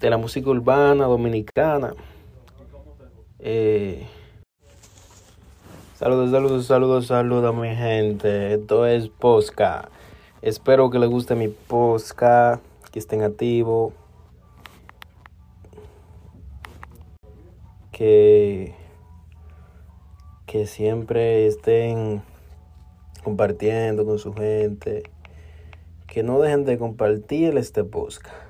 De la música urbana dominicana. Eh, saludos, saludos, saludos, saludos, mi gente. Esto es Posca. Espero que les guste mi Posca, que estén activos. Que, que siempre estén compartiendo con su gente. Que no dejen de compartir este Posca.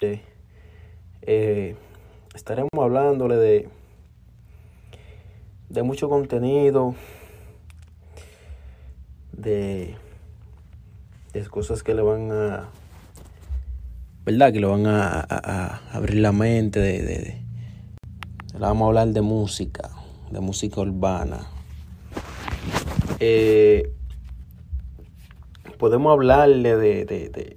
Eh, estaremos hablándole de, de mucho contenido, de, de cosas que le van a, ¿verdad? Que le van a, abrir la mente, de, le vamos a hablar de música, de música urbana. Eh, podemos hablarle de,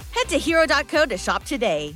Head to hero.co to shop today.